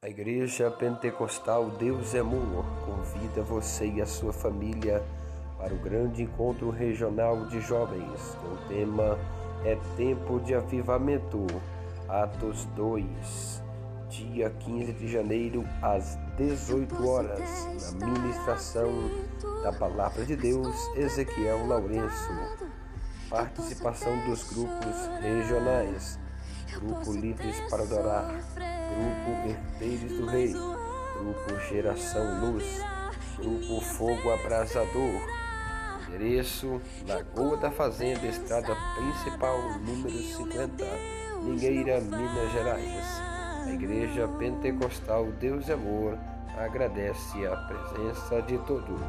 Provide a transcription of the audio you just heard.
A Igreja Pentecostal Deus é Amor convida você e a sua família para o grande encontro regional de jovens. O tema É Tempo de Avivamento, Atos 2, dia 15 de janeiro às 18 horas, na ministração da Palavra de Deus, Ezequiel Lourenço. Participação dos grupos regionais, Grupo Livres para Adorar, Grupo Herdeiros do Rei, Grupo Geração Luz, Grupo Fogo Abrasador, endereço Lagoa da Fazenda, estrada principal, número 50, Ningueira, Minas Gerais. A Igreja Pentecostal Deus e Amor agradece a presença de todos.